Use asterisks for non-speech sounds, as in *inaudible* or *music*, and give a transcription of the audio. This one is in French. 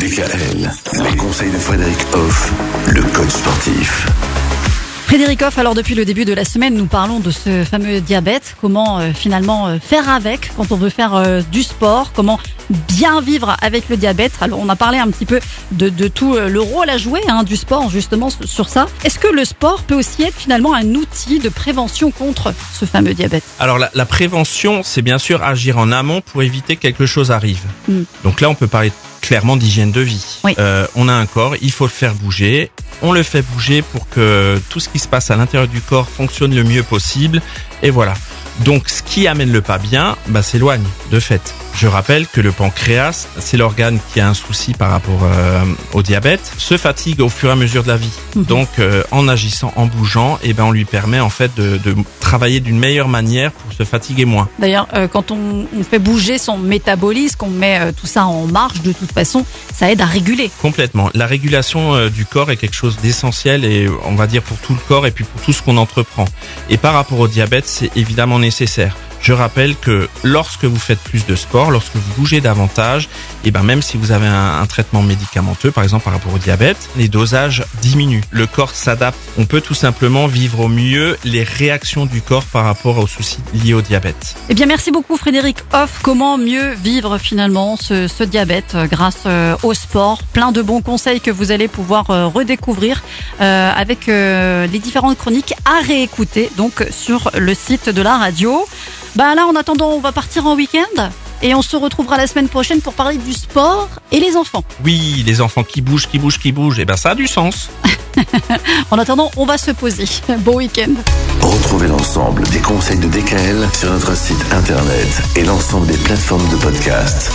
Les conseils de Frédéric Hoff, le coach sportif. Frédéric Hoff, alors depuis le début de la semaine, nous parlons de ce fameux diabète, comment euh, finalement euh, faire avec quand on veut faire euh, du sport, comment bien vivre avec le diabète. Alors on a parlé un petit peu de, de tout euh, le rôle à jouer hein, du sport justement sur ça. Est-ce que le sport peut aussi être finalement un outil de prévention contre ce fameux diabète? Alors la, la prévention, c'est bien sûr agir en amont pour éviter que quelque chose arrive. Mm. Donc là, on peut parler clairement d'hygiène de vie. Oui. Euh, on a un corps, il faut le faire bouger. On le fait bouger pour que tout ce qui se passe à l'intérieur du corps fonctionne le mieux possible. Et voilà. Donc ce qui amène le pas bien, bah, s'éloigne de fait. Je rappelle que le pancréas, c'est l'organe qui a un souci par rapport euh, au diabète, se fatigue au fur et à mesure de la vie. Mhm. Donc euh, en agissant, en bougeant, et ben on lui permet en fait de, de travailler d'une meilleure manière pour se fatiguer moins. D'ailleurs, euh, quand on, on fait bouger son métabolisme, qu'on met tout ça en marche, de toute façon, ça aide à réguler. Complètement. La régulation du corps est quelque chose d'essentiel et on va dire pour tout le corps et puis pour tout ce qu'on entreprend. Et par rapport au diabète, c'est évidemment nécessaire. Je rappelle que lorsque vous faites plus de sport, lorsque vous bougez davantage, et ben même si vous avez un, traitement médicamenteux, par exemple par rapport au diabète, les dosages diminuent. Le corps s'adapte. On peut tout simplement vivre au mieux les réactions du corps par rapport aux soucis liés au diabète. Eh bien, merci beaucoup Frédéric Hoff. Comment mieux vivre finalement ce, ce diabète euh, grâce euh, au sport? Plein de bons conseils que vous allez pouvoir euh, redécouvrir avec les différentes chroniques à réécouter donc sur le site de la radio. Bah là, en attendant, on va partir en week-end et on se retrouvera la semaine prochaine pour parler du sport et les enfants. Oui, les enfants qui bougent, qui bougent, qui bougent, et ben ça a du sens. *laughs* En attendant, on va se poser. *laughs* Bon week-end. Retrouvez l'ensemble des conseils de DKL sur notre site internet et l'ensemble des plateformes de podcast.